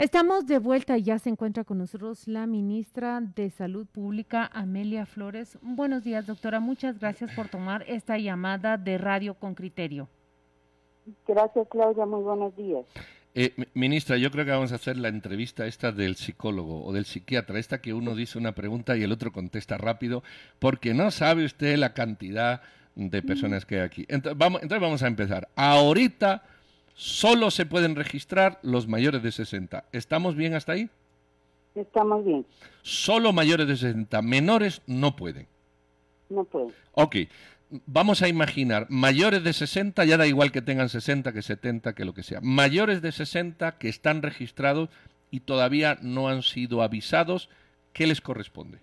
Estamos de vuelta y ya se encuentra con nosotros la ministra de Salud Pública, Amelia Flores. Buenos días, doctora. Muchas gracias por tomar esta llamada de Radio con Criterio. Gracias, Claudia. Muy buenos días. Eh, ministra, yo creo que vamos a hacer la entrevista esta del psicólogo o del psiquiatra, esta que uno dice una pregunta y el otro contesta rápido, porque no sabe usted la cantidad de personas que hay aquí. Entonces vamos, entonces vamos a empezar. Ahorita solo se pueden registrar los mayores de 60. ¿Estamos bien hasta ahí? Estamos bien. Solo mayores de 60. Menores no pueden. No pueden. Ok. Vamos a imaginar, mayores de 60, ya da igual que tengan 60, que 70, que lo que sea. Mayores de 60 que están registrados y todavía no han sido avisados, ¿qué les corresponde?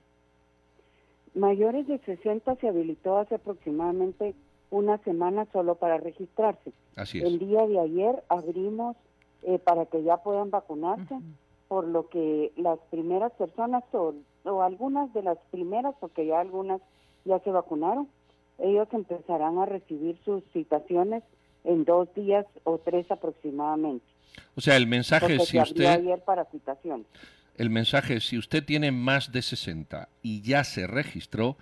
Mayores de 60 se habilitó hace aproximadamente una semana solo para registrarse. Así es. El día de ayer abrimos eh, para que ya puedan vacunarse, por lo que las primeras personas, o, o algunas de las primeras, porque ya algunas ya se vacunaron, ellos empezarán a recibir sus citaciones en dos días o tres aproximadamente. O sea, el mensaje Porque si usted ayer para citaciones. el mensaje si usted tiene más de 60 y ya se registró,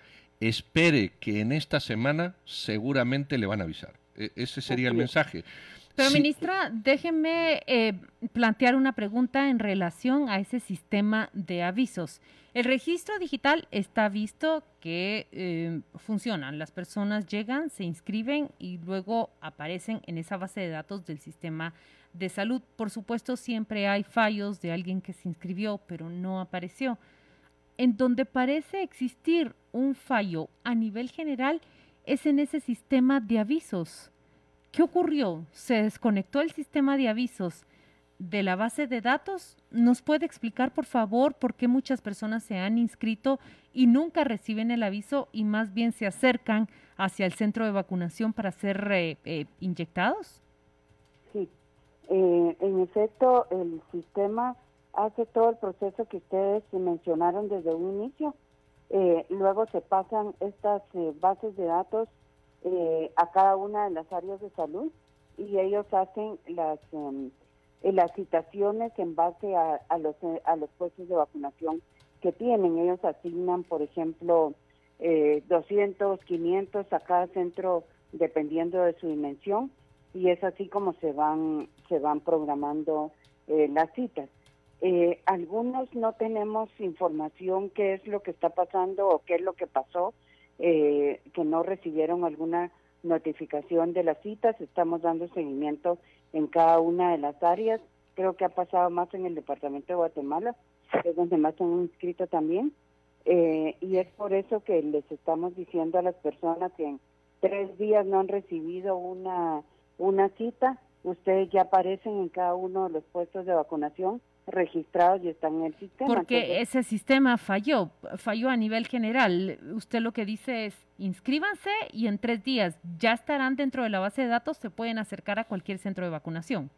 espere que en esta semana seguramente le van a avisar. E- ese sería el mensaje. Pero, Sí, ministra, déjeme eh, plantear una pregunta en relación a ese sistema de avisos. El registro digital está visto que eh, funcionan. Las personas llegan, se inscriben y luego aparecen en esa base de datos del sistema de salud. Por supuesto, siempre hay fallos de alguien que se inscribió pero no apareció. En donde parece existir un fallo a nivel general es en ese sistema de avisos. ¿Qué ocurrió? ¿Se desconectó el sistema de avisos de la base de datos? ¿Nos puede explicar, por favor, por qué muchas personas se han inscrito y nunca reciben el aviso y más bien se acercan hacia el centro de vacunación para ser eh, eh, inyectados? Sí, Eh, en efecto, el sistema hace todo el proceso que ustedes mencionaron desde un inicio. Eh, luego se pasan estas eh, bases de datos eh, a cada una de las áreas de salud y ellos hacen las em, eh, las citaciones en base a, a los eh, a los puestos de vacunación que tienen. Ellos asignan, por ejemplo, eh, 200, 500 a cada centro dependiendo de su dimensión y es así como se van se van programando las citas. Eh, algunos no tenemos información qué es lo que está pasando o qué es lo que pasó, eh, que no recibieron alguna notificación de las citas. Estamos dando seguimiento en cada una de las áreas. Creo que ha pasado más en el departamento de Guatemala, que es donde más se han inscrito también. Eh, y es por eso que les estamos diciendo a las personas que en tres días no han recibido una, una cita, ustedes ya aparecen en cada uno de los puestos de vacunación registrados y están en el sistema. Porque Entonces, ese sistema falló, falló a nivel general. Usted lo que dice es, inscríbanse y en tres días ya estarán dentro de la base de datos, se pueden acercar a cualquier centro de vacunación.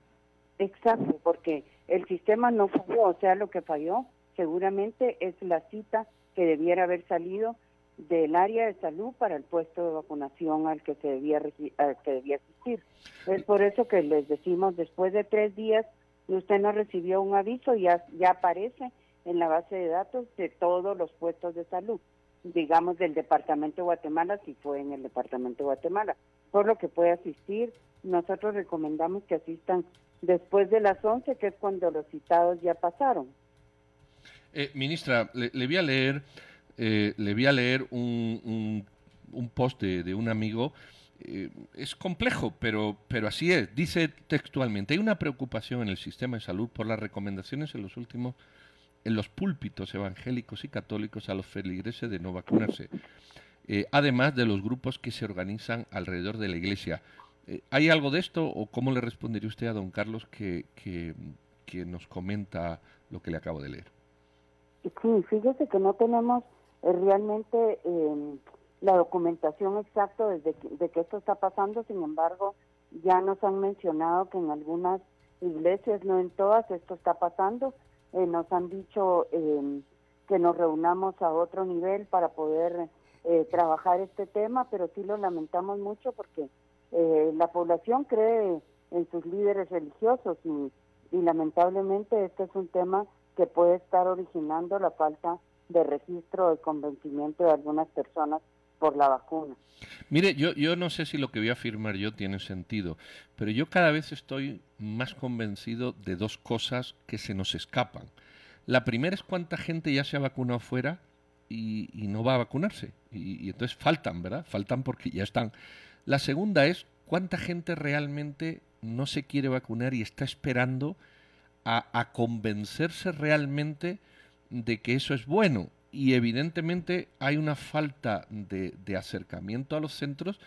Exacto, porque el sistema no falló, o sea, lo que falló seguramente es la cita que debiera haber salido del área de salud para el puesto de vacunación al que se debía al que debía asistir. Es por eso que les decimos después de tres días usted no recibió un aviso ya ya aparece en la base de datos de todos los puestos de salud, digamos del departamento de Guatemala si fue en el departamento de Guatemala, por lo que puede asistir. Nosotros recomendamos que asistan después de las 11, que es cuando los citados ya pasaron. Eh, ministra, le, le voy a leer, eh, le voy a leer un, un, un de un amigo. Eh, es complejo, pero, pero así es. Dice textualmente, hay una preocupación en el sistema de salud por las recomendaciones en los últimos, en los púlpitos evangélicos y católicos a los feligreses de no vacunarse, eh, además de los grupos que se organizan alrededor de la iglesia. Eh, ¿Hay algo de esto o cómo le respondería usted a don Carlos que, que, que nos comenta lo que le acabo de leer? Sí, fíjese que no tenemos realmente la documentación exacta desde que, de que esto está pasando, sin embargo, ya nos han mencionado que en algunas iglesias, no en todas, esto está pasando. Eh, nos han dicho eh, que nos reunamos a otro nivel para poder eh, trabajar este tema, pero sí lo lamentamos mucho porque eh, la población cree en sus líderes religiosos y, y lamentablemente este es un tema que puede estar originando la falta de registro de convencimiento de algunas personas por la vacuna. Mire, yo, yo no sé si lo que voy a afirmar yo tiene sentido, pero yo cada vez estoy más convencido de dos cosas que se nos escapan. La primera es cuánta gente ya se ha vacunado fuera y, no va a vacunarse. Y, y, entonces faltan, ¿verdad? Faltan porque ya están. La segunda es cuánta gente realmente no se quiere vacunar y está esperando a, convencerse realmente de que eso es bueno. Y evidentemente hay una falta de, acercamiento a los centros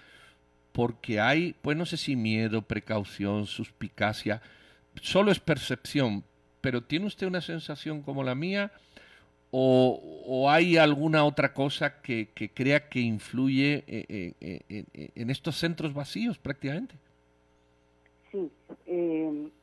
porque hay, pues no sé si miedo, precaución, suspicacia, solo es percepción, pero ¿tiene usted una sensación como la mía? ¿O, hay alguna otra cosa que, crea que influye eh, eh, eh, en estos centros vacíos prácticamente? Sí,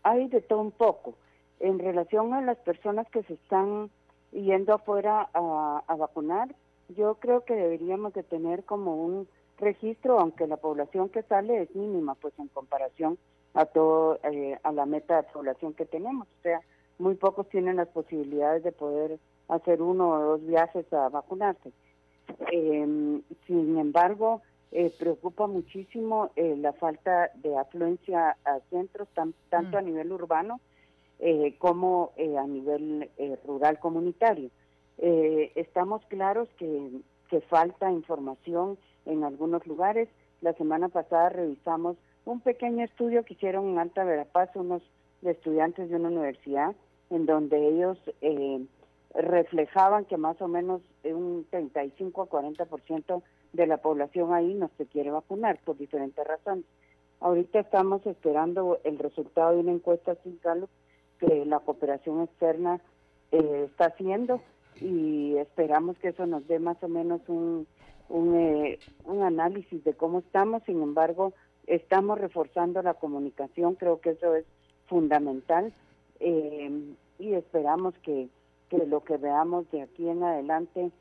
hay de todo un poco en relación a las personas que se están yendo afuera a, vacunar, yo creo que deberíamos de tener como un registro, aunque la población que sale es mínima, pues en comparación a todo eh, a la meta de población que tenemos, o sea, muy pocos tienen las posibilidades de poder hacer uno o dos viajes a vacunarse. Em, sin embargo, eh, preocupa muchísimo eh, la falta de afluencia a centros, tanto mm. a nivel urbano eh, como eh, a nivel eh, rural comunitario. estamos claros que, falta información en algunos lugares. La semana pasada revisamos un pequeño estudio que hicieron en Alta Verapaz unos estudiantes de una universidad, en donde ellos reflejaban que más o menos un 35 a 40% de la población ahí no se quiere vacunar por diferentes razones. Ahorita estamos esperando el resultado de una encuesta sin Gallup que la cooperación externa eh, está haciendo y esperamos que eso nos dé más o menos un, un, eh, un análisis de cómo estamos. Sin embargo, estamos reforzando la comunicación, creo que eso es fundamental eh, y esperamos que, que lo que veamos de aquí en adelante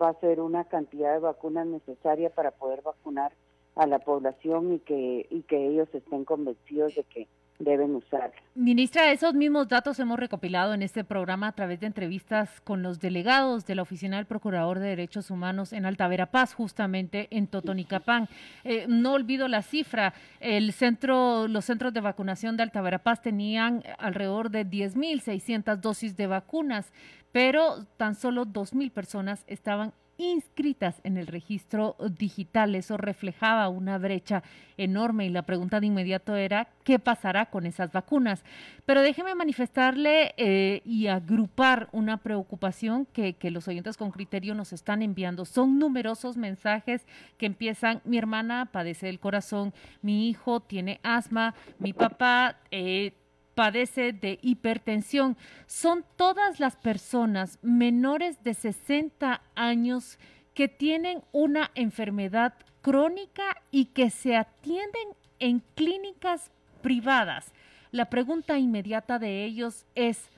va a ser una cantidad de vacunas necesaria para poder vacunar a la población y que, y que ellos estén convencidos de que deben usar. Ministra, esos mismos datos hemos recopilado en este programa a través de entrevistas con los delegados de la Oficina del Procurador de Derechos Humanos en Alta Verapaz, justamente en Totonicapán. Eh, no olvido la cifra, el centro, los centros de vacunación de Alta Verapaz tenían alrededor de 10.600 dosis de vacunas, pero tan solo 2.000 personas estaban inscritas en el registro digital. Eso reflejaba una brecha enorme y la pregunta de inmediato era, ¿qué pasará con esas vacunas? Pero déjeme manifestarle eh, y agrupar una preocupación que, los oyentes con criterio nos están enviando. Son numerosos mensajes que empiezan, mi hermana padece del corazón, mi hijo tiene asma, mi papá... Eh, padece de hipertensión. Son todas las personas menores de 60 años que tienen una enfermedad crónica y que se atienden en clínicas privadas. La pregunta inmediata de ellos es,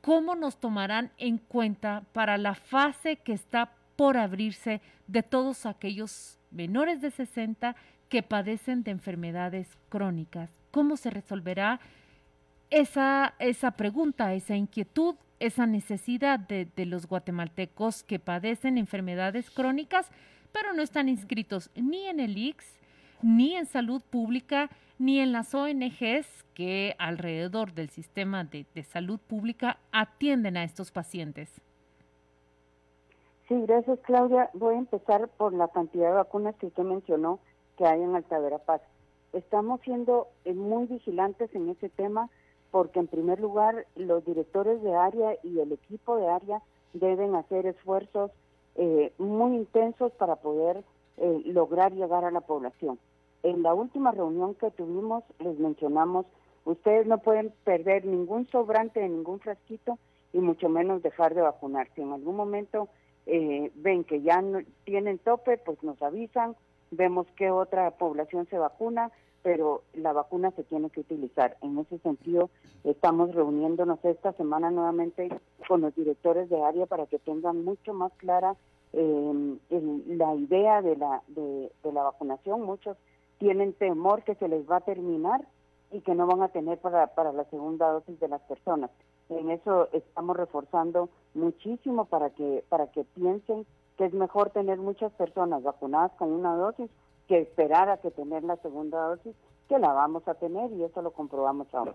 ¿cómo nos tomarán en cuenta para la fase que está por abrirse de todos aquellos menores de 60 que padecen de enfermedades crónicas? ¿Cómo se resolverá esa, esa pregunta, esa inquietud, esa necesidad de, los guatemaltecos que padecen enfermedades crónicas, pero no están inscritos ni en el IX, ni en salud pública, ni en las ONGs que alrededor del sistema de, salud pública atienden a estos pacientes. Sí, gracias Claudia. Voy a empezar por la cantidad de vacunas que usted mencionó que hay en Alta Paz. Estamos siendo eh, muy vigilantes en ese tema porque en primer lugar los directores de área y el equipo de área deben hacer esfuerzos eh, muy intensos para poder eh, lograr llegar a la población. En la última reunión que tuvimos les mencionamos, ustedes no pueden perder ningún sobrante de ningún frasquito y mucho menos dejar de vacunarse. En algún momento eh, ven que ya no, tienen tope, pues nos avisan, vemos qué otra población se vacuna, pero la vacuna se tiene que utilizar. En ese sentido, estamos reuniéndonos esta semana nuevamente con los directores de área para que tengan mucho más clara em, la idea de la, de, la vacunación. Muchos tienen temor que se les va a terminar y que no van a tener para, para la segunda dosis de las personas. En eso estamos reforzando muchísimo para que, para que piensen que es mejor tener muchas personas vacunadas con una dosis que esperar a que tener la segunda dosis, que la vamos a tener y eso lo comprobamos ahora.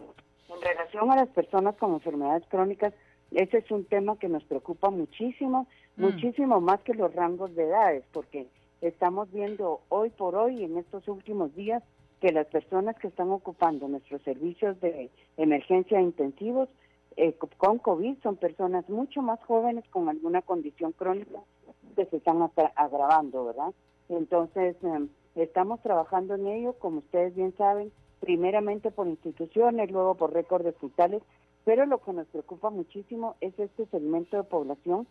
En relación a las personas con enfermedades crónicas, ese es un tema que nos preocupa muchísimo, mm. muchísimo más que los rangos de edades, porque estamos viendo hoy por hoy, en estos últimos días, que las personas que están ocupando nuestros servicios de emergencia intensivos eh, con COVID son personas mucho más jóvenes con alguna condición crónica que se están agravando, ¿verdad? Entonces, em, estamos trabajando en ello, como ustedes bien saben, primeramente por instituciones, luego por récords hospitales, pero lo que nos preocupa muchísimo es este segmento de población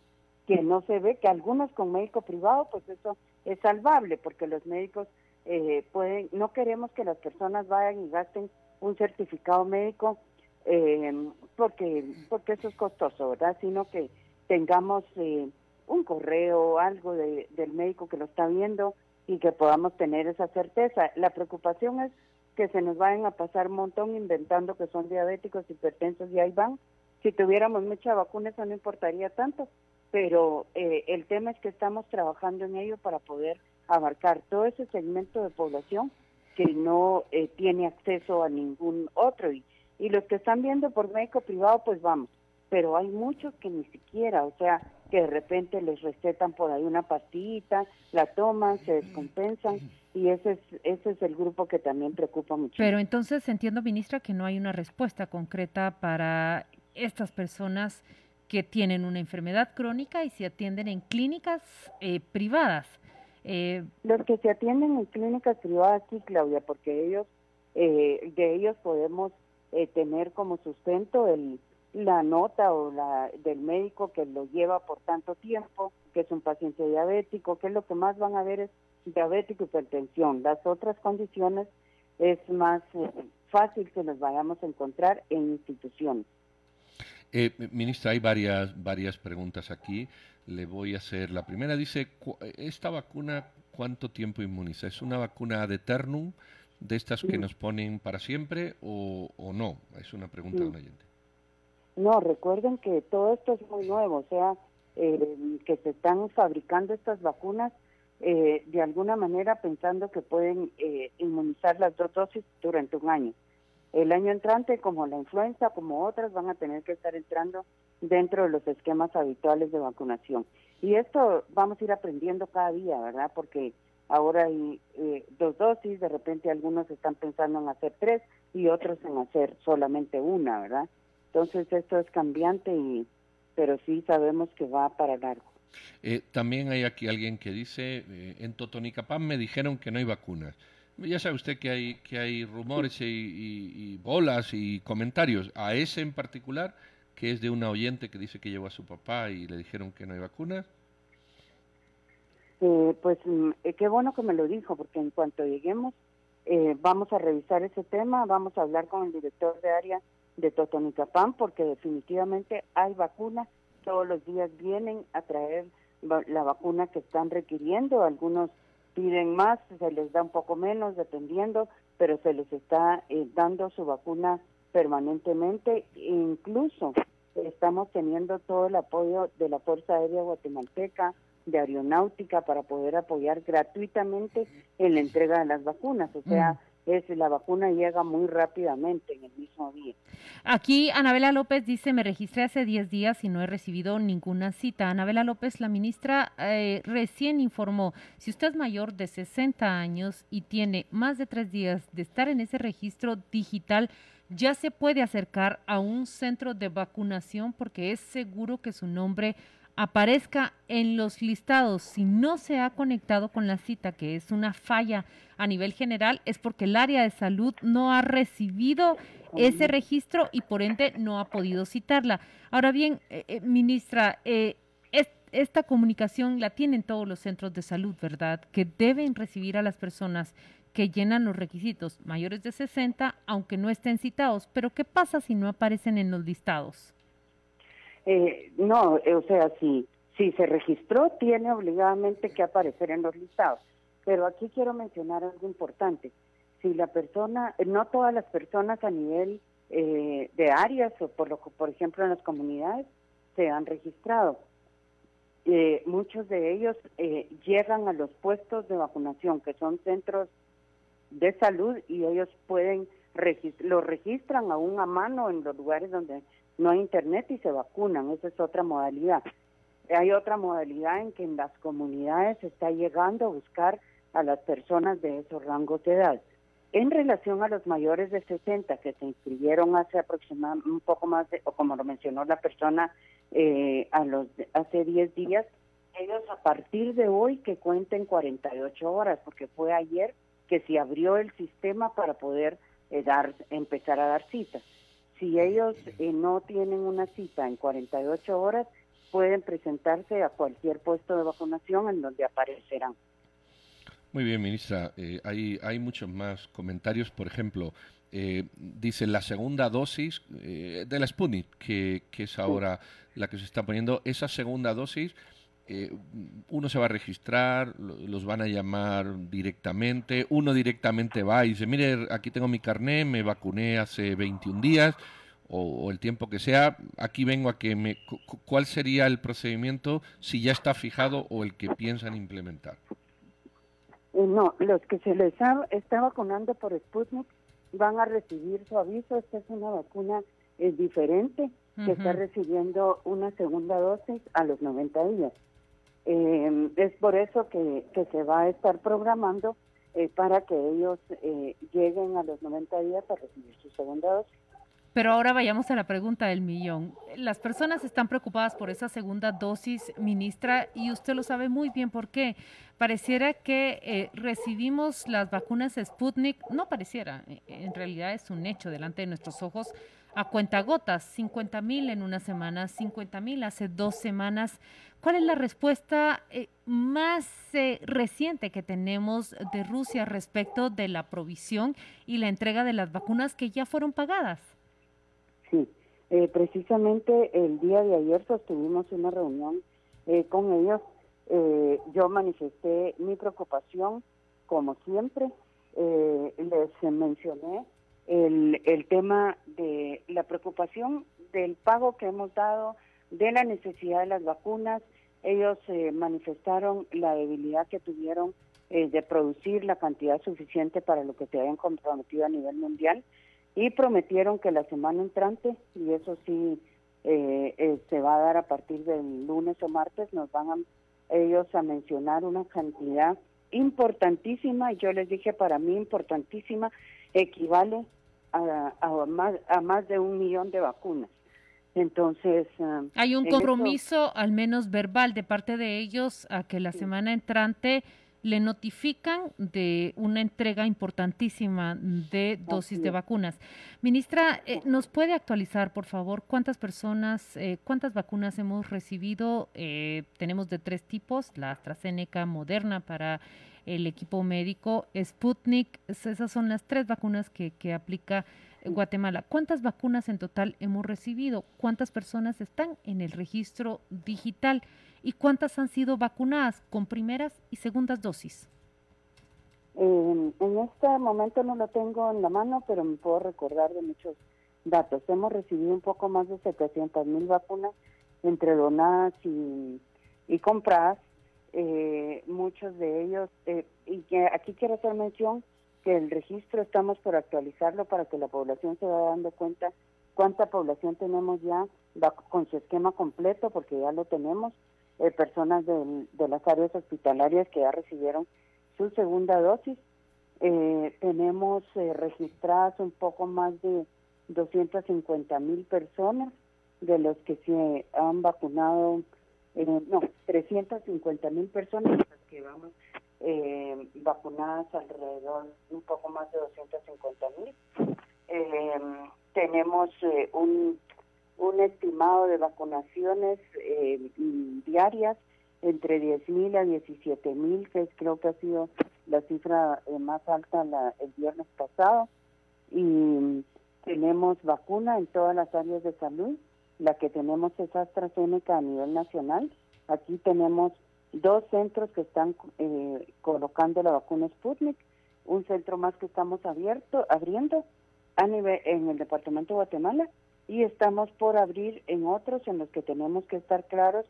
que no se ve, que algunos con médico privado, pues eso es salvable, porque los médicos eh, pueden, no queremos que las personas vayan y gasten un certificado médico eh, porque porque eso es costoso, ¿verdad? Sino que tengamos eh, un correo, algo de, del médico que lo está viendo y que podamos tener esa certeza. La preocupación es que se nos vayan a pasar un montón inventando que son diabéticos, hipertensos y ahí van. Si tuviéramos mucha vacuna eso no importaría tanto, pero eh, el tema es que estamos trabajando en ello para poder abarcar todo ese segmento de población que no eh, tiene acceso a ningún otro y, y los que están viendo por médico privado pues vamos, pero hay muchos que ni siquiera, o sea, que de repente les recetan por ahí una pastillita, la toman, se descompensan y ese es, ese es el grupo que también preocupa mucho. Pero entonces entiendo, ministra, que no hay una respuesta concreta para estas personas que tienen una enfermedad crónica y se atienden en clínicas eh, privadas. Eh, Los que se atienden en clínicas privadas, sí, Claudia, porque ellos, eh, de ellos podemos eh, tener como sustento el, la nota o la del médico que lo lleva por tanto tiempo, que es un paciente diabético, que es lo que más van a ver es diabético y hipertensión. Las otras condiciones es más fácil que nos vayamos a encontrar en instituciones. Eh, ministra, hay varias, varias preguntas aquí. Le voy a hacer. La primera dice, ¿esta vacuna cuánto tiempo inmuniza? ¿Es una vacuna de Eternum, de estas que nos ponen para siempre o, no? Es una pregunta de un oyente. No, recuerden que todo esto es muy nuevo, o sea, eh, que se están fabricando estas vacunas eh, de alguna manera pensando que pueden inmunizar las dos dosis durante un año. El año entrante, como la influenza, como otras, van a tener que estar entrando dentro de los esquemas habituales de vacunación. Y esto vamos a ir aprendiendo cada día, ¿verdad? Porque ahora hay eh, dos dosis, de repente algunos están pensando en hacer tres y otros en hacer solamente una, ¿verdad? Entonces esto es cambiante, y, pero sí sabemos que va para largo. Eh, también hay aquí alguien que dice, eh, en Totonicapán me dijeron que no hay vacunas. Ya sabe usted que hay, que hay rumores y, bolas y comentarios. A ese en particular, que es de una oyente que dice que llevó a su papá y le dijeron que no hay vacunas. Eh, pues mm, eh, qué bueno que me lo dijo, porque en cuanto lleguemos eh, vamos a revisar ese tema, vamos a hablar con el director de área de Totonicapán, porque definitivamente hay vacunas, todos los días vienen a traer la vacuna que están requiriendo, algunos piden más, se les da un poco menos dependiendo, pero se les está eh, dando su vacuna permanentemente. incluso estamos teniendo todo el apoyo de la Fuerza Aérea Guatemalteca, de Aeronáutica, para poder apoyar gratuitamente en la entrega de las vacunas. O sea, es la vacuna llega muy rápidamente en el mismo día. Aquí Anabela López dice, me registré hace 10 días y no he recibido ninguna cita. Anabela López, la ministra, eh, recién informó, si usted es mayor de 60 años y tiene más de tres días de estar en ese registro digital, ya se puede acercar a un centro de vacunación porque es seguro que su nombre aparezca en los listados. Si no se ha conectado con la cita, que es una falla a nivel general, es porque el área de salud no ha recibido ese registro y por ende no ha podido citarla. Ahora bien, eh, eh, ministra, eh, esta comunicación la tienen todos los centros de salud, ¿verdad? Que deben recibir a las personas que llenan los requisitos mayores de 60, aunque no estén citados. Pero ¿qué pasa si no aparecen en los listados? Eh, no, eh, o sea, si, si se registró, tiene obligadamente que aparecer en los listados. Pero aquí quiero mencionar algo importante. si la persona, no todas las personas a nivel eh, de áreas o por, lo, por ejemplo en las comunidades se han registrado. Eh, muchos de ellos eh, llegan a los puestos de vacunación, que son centros de salud, y ellos pueden, lo registran aún a mano en los lugares donde no hay internet y se vacunan. Esa es otra modalidad. Hay otra modalidad en que en las comunidades se está llegando a buscar a las personas de esos rangos de edad. En relación a los mayores de 60 que se inscribieron hace aproximadamente un poco más de, o como lo mencionó la persona, eh, a los hace 10 días, ellos a partir de hoy que cuenten 48 horas, porque fue ayer que se abrió el sistema para poder eh, dar, empezar a dar citas. Si ellos eh, no tienen una cita en 48 horas, pueden presentarse a cualquier puesto de vacunación en donde aparecerán. Muy bien, ministra. Eh, hay, hay muchos más comentarios. Por ejemplo, eh, dice la segunda dosis eh, de la Sputnik, que, que, es ahora la que se está poniendo, esa segunda dosis, eh, uno se va a registrar, los van a llamar directamente, uno directamente va y dice, mire, aquí tengo mi carné, me vacuné hace 21 días o, o el tiempo que sea, aquí vengo a que me... ¿Cuál sería el procedimiento si ya está fijado o el que piensan implementar? Eh, no, los que se les está vacunando por Sputnik van a recibir su aviso. Esta es una vacuna eh, diferente que está recibiendo una segunda dosis a los 90 días. Eh, es por eso que, se va a estar programando eh, para que ellos eh, lleguen a los 90 días a recibir su segunda dosis. Pero ahora vayamos a la pregunta del millón. Las personas están preocupadas por esa segunda dosis, ministra, y usted lo sabe muy bien por qué. Pareciera que eh, recibimos las vacunas Sputnik, no pareciera, eh, en realidad es un hecho delante de nuestros ojos, a cuentagotas, 50 mil en una semana, 50 mil hace dos semanas. ¿Cuál es la respuesta eh, más eh, reciente que tenemos de Rusia respecto de la provisión y la entrega de las vacunas que ya fueron pagadas? Sí, eh, precisamente el día de ayer sostuvimos una reunión eh, con ellos. Eh, yo manifesté mi preocupación, como siempre. Eh, les mencioné el, el tema de la preocupación del pago que hemos dado, de la necesidad de las vacunas. Ellos eh, manifestaron la debilidad que tuvieron eh, de producir la cantidad suficiente para lo que se habían comprometido a nivel mundial y prometieron que la semana entrante, y eso sí eh, eh, se va a dar a partir del lunes o martes, nos van a, ellos a mencionar una cantidad importantísima, y yo les dije para mí importantísima, equivale a, a, más, a más de un millón de vacunas. Entonces... Uh, Hay un compromiso, al menos verbal, de parte de ellos a que la sí. semana entrante le notifican de una entrega importantísima de dosis de vacunas. Ministra, eh, ¿nos puede actualizar, por favor, cuántas personas, eh, cuántas vacunas hemos recibido? Eh, tenemos de tres tipos, la AstraZeneca Moderna para el equipo médico, Sputnik, esas son las tres vacunas que, que aplica Guatemala. ¿Cuántas vacunas en total hemos recibido? ¿Cuántas personas están en el registro digital? ¿Y cuántas han sido vacunadas con primeras y segundas dosis? En este momento no lo tengo en la mano, pero me puedo recordar de muchos datos. Hemos recibido un poco más de 700 mil vacunas entre donadas y, y compradas. Eh, muchos de ellos, eh, y que aquí quiero hacer mención que el registro estamos por actualizarlo para que la población se vaya dando cuenta cuánta población tenemos ya con su esquema completo, porque ya lo tenemos, eh, personas de, de, las áreas hospitalarias que ya recibieron su segunda dosis. Eh, tenemos eh, registradas un poco más de 250 mil personas, de los que se han vacunado, no, 350 mil personas, las que vamos eh, vacunadas alrededor un poco más de 250 mil. Eh, tenemos eh, un, un estimado de vacunaciones eh, diarias entre 10 mil a 17 mil, que creo que ha sido la cifra eh, más alta la, el viernes pasado. Y tenemos vacuna en todas las áreas de salud. La que tenemos es AstraZeneca a nivel nacional. Aquí tenemos dos centros que están eh, colocando la vacuna Sputnik un centro más que estamos abierto, abriendo a nivel en el departamento de Guatemala y estamos por abrir en otros en los que tenemos que estar claros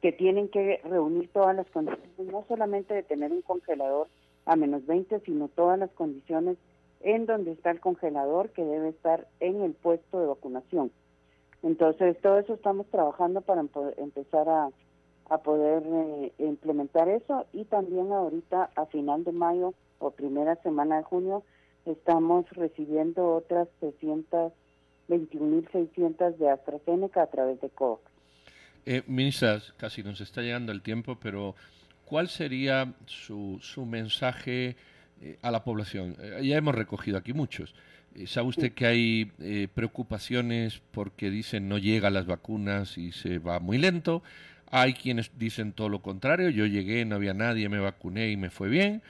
que tienen que reunir todas las condiciones, no solamente de tener un congelador a menos 20, sino todas las condiciones en donde está el congelador que debe estar en el puesto de vacunación. Entonces, todo eso estamos trabajando para empezar a, poder eh, implementar eso y también ahorita a final de mayo o primera semana de junio estamos recibiendo otras 321.600 de AstraZeneca a través de COVAX. Eh, ministra, casi nos está llegando el tiempo, pero ¿cuál sería su, su mensaje eh, a la población? Eh, ya hemos recogido aquí muchos. Eh, ¿Sabe usted que hay preocupaciones porque dicen no llegan las vacunas y se va muy lento? Hay quienes dicen todo lo contrario, yo llegué, no había nadie, me vacuné y me fue bien.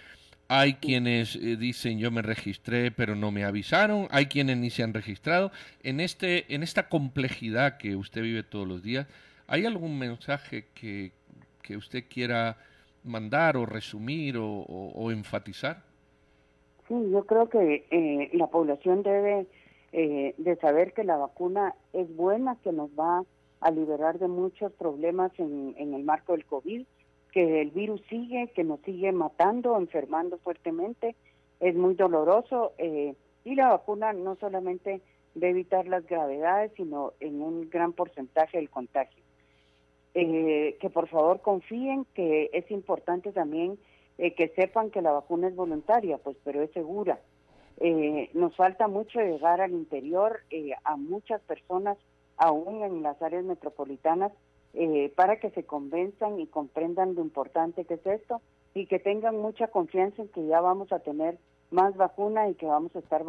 Hay quienes dicen yo me registré pero no me avisaron. Hay quienes ni se han registrado. En, este, en esta complejidad que usted vive todos los días, ¿hay algún mensaje que, que usted quiera mandar o resumir o, enfatizar? Sí, yo creo que eh, la población debe eh, de saber que la vacuna es buena, que nos va a liberar de muchos problemas en, en el marco del COVID, que el virus sigue, que nos sigue matando, enfermando fuertemente, es muy doloroso eh, y la vacuna no solamente de evitar las gravedades, sino en un gran porcentaje del contagio. Eh, que por favor confíen, que es importante también eh, que sepan que la vacuna es voluntaria, pues, pero es segura. Eh, nos falta mucho llegar al interior a muchas personas, aún en las áreas metropolitanas, para que se convenzan y comprendan lo importante que es esto y que tengan mucha confianza en que ya vamos a tener más vacuna y que vamos a estar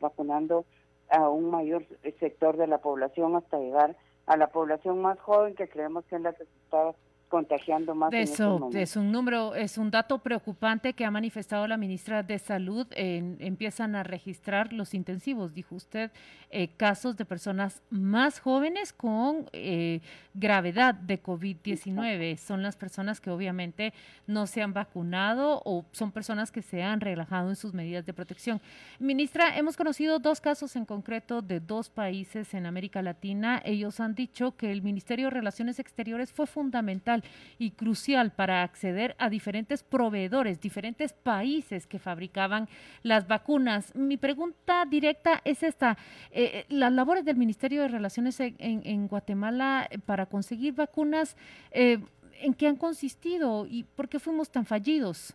vacunando a un mayor sector de la población hasta llegar a la población más joven que creemos que es la que está contagiando más. De eso es un número, es un dato preocupante que ha manifestado la ministra de Salud. empiezan a registrar los intensivos, dijo usted, eh, casos de personas más jóvenes con eh, gravedad de COVID-19. Son las personas que obviamente no se han vacunado o son personas que se han relajado en sus medidas de protección. Ministra, hemos conocido dos casos en concreto de dos países en América Latina. Ellos han dicho que el Ministerio de Relaciones Exteriores fue fundamental y crucial para acceder a diferentes proveedores, diferentes países que fabricaban las vacunas. Mi pregunta directa es esta. Eh, eh, las labores del Ministerio de Relaciones en, Guatemala para conseguir vacunas, eh, ¿en qué han consistido y por qué fuimos tan fallidos?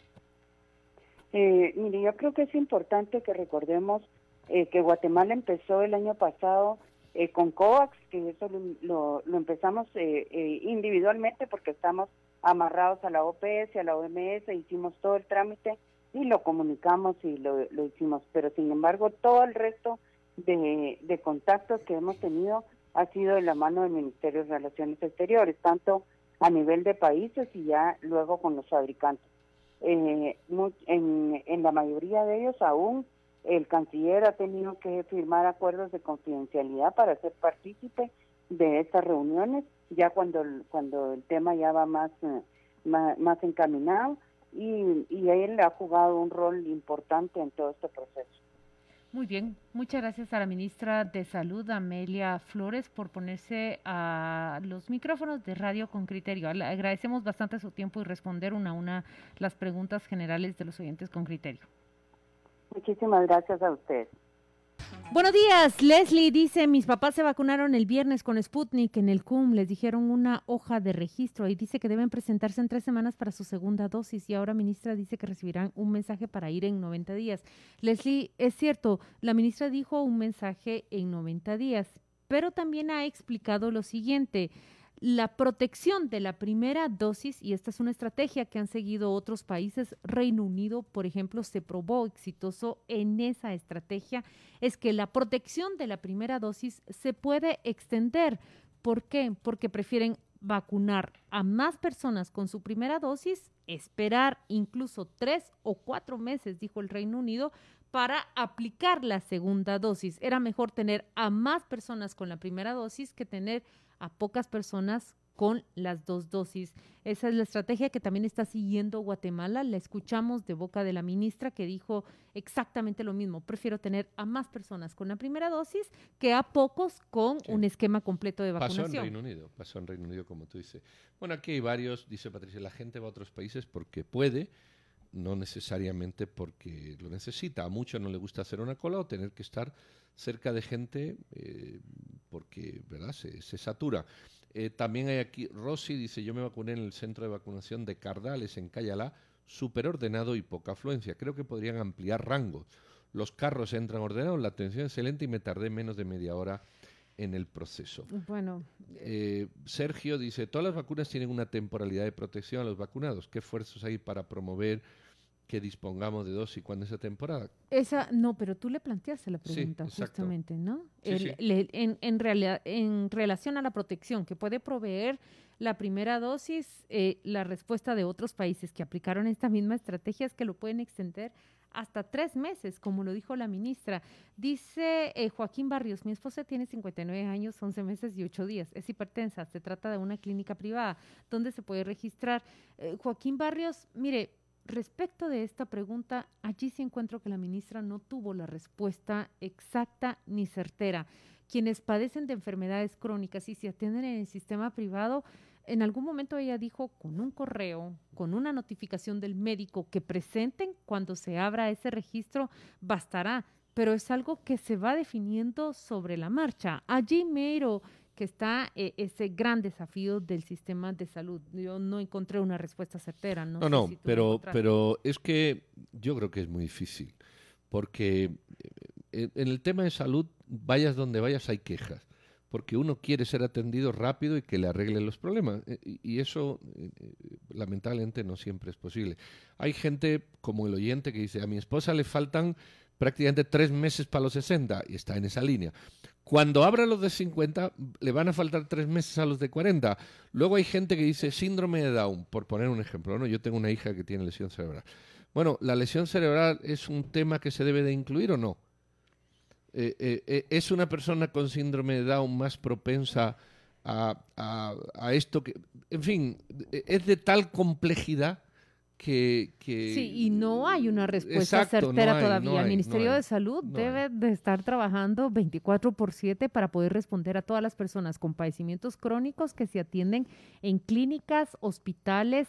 mire, yo creo que es importante que recordemos que Guatemala empezó el año pasado eh, con COVAX, que eso lo, empezamos eh, eh, individualmente porque estamos amarrados a la OPS, a la OMS, hicimos todo el trámite y lo comunicamos y lo, hicimos. Pero sin embargo, todo el resto de, de, contactos que hemos tenido ha sido de la mano del Ministerio de Relaciones Exteriores, tanto a nivel de países y ya luego con los fabricantes. en, en la mayoría de ellos aún el canciller ha tenido que firmar acuerdos de confidencialidad para ser partícipe de estas reuniones, ya cuando, cuando el tema ya va más, eh, más, encaminado y, y él ha jugado un rol importante en todo este proceso. Muy bien, muchas gracias a la ministra de Salud, Amelia Flores, por ponerse a los micrófonos de Radio con Criterio. Agradecemos bastante su tiempo y responder una a una las preguntas generales de los oyentes con criterio. Muchísimas gracias a usted. Buenos días, Leslie dice, mis papás se vacunaron el viernes con Sputnik en el CUM, les dijeron una hoja de registro y dice que deben presentarse en tres semanas para su segunda dosis y ahora ministra dice que recibirán un mensaje para ir en 90 días. Leslie, es cierto, la ministra dijo un mensaje en 90 días, pero también ha explicado lo siguiente, la protección de la primera dosis, y esta es una estrategia que han seguido otros países, Reino Unido, por ejemplo, se probó exitoso en esa estrategia, es que la protección de la primera dosis se puede extender. ¿Por qué? Porque prefieren vacunar a más personas con su primera dosis, esperar incluso tres o cuatro meses, dijo el Reino Unido, para aplicar la segunda dosis. Era mejor tener a más personas con la primera dosis que tener a pocas personas con las dos dosis. Esa es la estrategia que también está siguiendo Guatemala. La escuchamos de boca de la ministra que dijo exactamente lo mismo. Prefiero tener a más personas con la primera dosis que a pocos con un esquema completo de vacunación. Pasó en Reino Unido, pasó en Reino Unido como tú dices. Bueno, aquí hay varios, dice Patricia, la gente va a otros países porque puede, no necesariamente porque lo necesita. A muchos no le gusta hacer una cola o tener que estar cerca de gente eh, porque ¿verdad? Se, satura. Eh, también hay aquí, Rossi dice, yo me vacuné en el centro de vacunación de Cardales, en Cayalá, súper ordenado y poca afluencia. Creo que podrían ampliar rangos. Los carros entran ordenados, la atención es excelente y me tardé menos de media hora en el proceso. Bueno. Eh, Sergio dice, todas las vacunas tienen una temporalidad de protección a los vacunados. ¿Qué esfuerzos hay para promover que dispongamos de dosis cuando esa temporada? Esa, no, pero tú le planteaste la pregunta justamente, ¿no? en, en, realidad, en relación a la protección que puede proveer la primera dosis, eh, la respuesta de otros países que aplicaron esta misma estrategia es que lo pueden extender hasta tres meses, como lo dijo la ministra. Dice eh, Joaquín Barrios, mi esposa tiene 59 años, 11 meses y 8 días. Es hipertensa, se trata de una clínica privada. ¿Dónde se puede registrar? Eh, Joaquín Barrios, mire, respecto de esta pregunta, allí sí encuentro que la ministra no tuvo la respuesta exacta ni certera. Quienes padecen de enfermedades crónicas y se atienden en el sistema privado, en algún momento ella dijo con un correo, con una notificación del médico que presenten cuando se abra ese registro, bastará, pero es algo que se va definiendo sobre la marcha. Allí mero que está eh, ese gran desafío del sistema de salud. Yo no encontré una respuesta certera. No, no, no pero, pero es que yo creo que es muy difícil, porque eh, en el tema de salud, vayas donde vayas, hay quejas porque uno quiere ser atendido rápido y que le arreglen los problemas. Eh, y eso, lamentablemente, no siempre es posible. Hay gente como el oyente que dice, a mi esposa le faltan prácticamente tres meses para los 60 y está en esa línea. Cuando abra los de 50, le van a faltar tres meses a los de 40. Luego hay gente que dice síndrome de Down, por poner un ejemplo. ¿no? Yo tengo una hija que tiene lesión cerebral. Bueno, ¿la lesión cerebral es un tema que se debe de incluir o no? Eh, eh, eh, es una persona con síndrome de Down más propensa a, esto que, en fin, es de tal complejidad que, Sí, y no hay una respuesta certera todavía. el Ministerio de Salud debe de estar trabajando 24 por 7 para poder responder a todas las personas con padecimientos crónicos que se atienden en clínicas, hospitales,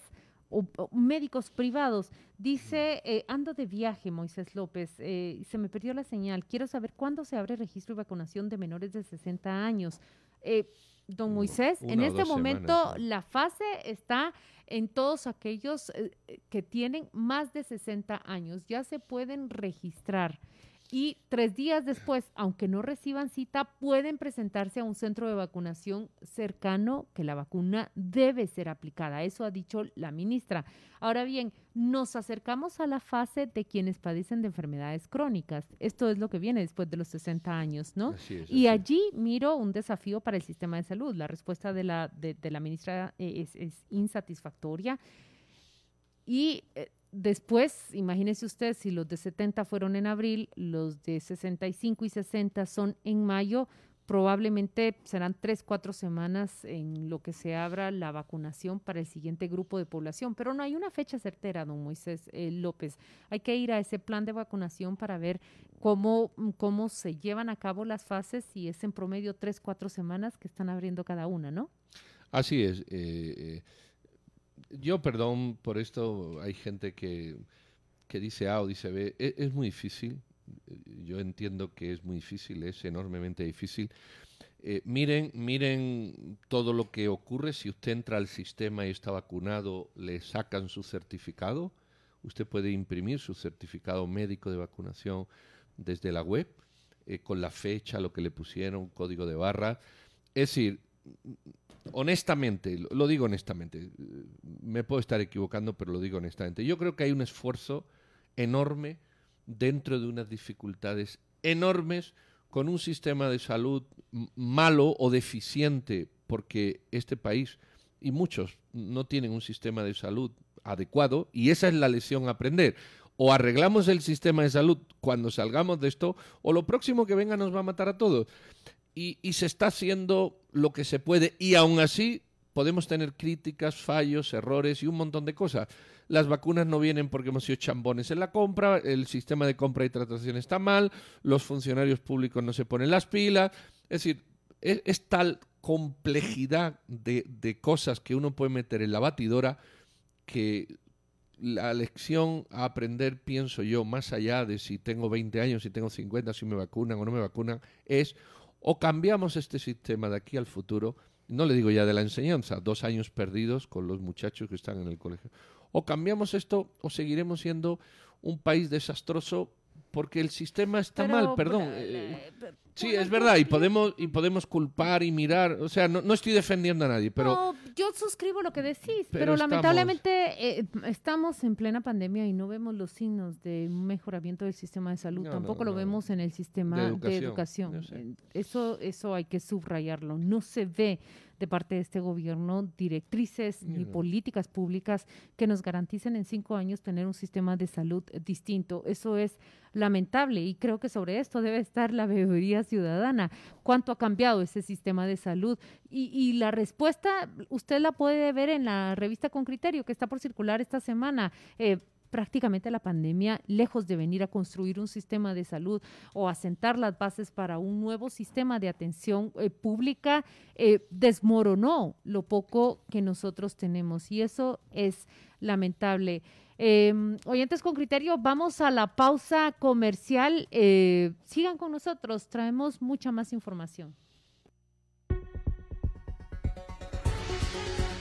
o, médicos privados. Dice, eh, ando de viaje, Moisés López, eh, se me perdió la señal. Quiero saber cuándo se abre registro de vacunación de menores de 60 años. Eh, don Moisés, en este momento la fase está en todos aquellos que tienen más de 60 años. Ya se pueden registrar y tres días después, aunque no reciban cita, pueden presentarse a un centro de vacunación cercano que la vacuna debe ser aplicada. Eso ha dicho la ministra. Ahora bien, nos acercamos a la fase de quienes padecen de enfermedades crónicas. Esto es lo que viene después de los 60 años, ¿no? y allí miro un desafío para el sistema de salud. La respuesta de la, de, la ministra eh, es, es insatisfactoria. Y eh, Después, imagínese usted, si los de 70 fueron en abril, los de 65 y 60 son en mayo, probablemente serán tres, cuatro semanas en lo que se abra la vacunación para el siguiente grupo de población. Pero no hay una fecha certera, don Moisés eh, López. Hay que ir a ese plan de vacunación para ver cómo, cómo se llevan a cabo las fases y es en promedio tres, cuatro semanas que están abriendo cada una, ¿no? Así es. Eh, eh yo, perdón por esto, hay gente que, que dice A o dice B, e, es, muy difícil, yo entiendo que es muy difícil, es enormemente difícil. Eh, miren, miren todo lo que ocurre si usted entra al sistema y está vacunado, le sacan su certificado, usted puede imprimir su certificado médico de vacunación desde la web, eh, con la fecha, lo que le pusieron, código de barra. Es decir, honestamente, lo digo honestamente, me puedo estar equivocando, pero lo digo honestamente. Yo creo que hay un esfuerzo enorme dentro de unas dificultades enormes con un sistema de salud malo o deficiente, porque este país y muchos no tienen un sistema de salud adecuado y esa es la lección a aprender. O arreglamos el sistema de salud cuando salgamos de esto, o lo próximo que venga nos va a matar a todos y, se está haciendo lo que se puede y aún así podemos tener críticas, fallos, errores y un montón de cosas. Las vacunas no vienen porque hemos sido chambones en la compra, el sistema de compra y tratación está mal, los funcionarios públicos no se ponen las pilas. Es decir, es, es tal complejidad de, de cosas que uno puede meter en la batidora que la lección a aprender, pienso yo, más allá de si tengo 20 años, si tengo 50, si me vacunan o no me vacunan, es o cambiamos este sistema de aquí al futuro, no le digo ya de la enseñanza, dos años perdidos con los muchachos que están en el colegio, o cambiamos esto o seguiremos siendo un país desastroso porque el sistema está mal, perdón. Eh, sí, es verdad, y podemos, y podemos culpar y mirar, o sea, no, no estoy defendiendo a nadie, pero... No, yo suscribo lo que decís, pero, lamentablemente eh, estamos en plena pandemia y no vemos los signos de un mejoramiento del sistema de salud, tampoco lo vemos en el sistema de educación. Eso, eso hay que subrayarlo, no se ve de parte de este gobierno directrices ni políticas públicas que nos garanticen en cinco años tener un sistema de salud distinto. Eso es lamentable y creo que sobre esto debe estar la bebería ciudadana. ¿Cuánto ha cambiado ese sistema de salud? Y, y la respuesta usted la puede ver en la revista Con Criterio que está por circular esta semana. Eh, prácticamente la pandemia, lejos de venir a construir un sistema de salud o a sentar las bases para un nuevo sistema de atención eh, pública, eh, desmoronó lo poco que nosotros tenemos y eso es lamentable. Em, oyentes con criterio, vamos a la pausa comercial. Eh, sigan con nosotros, traemos mucha más información.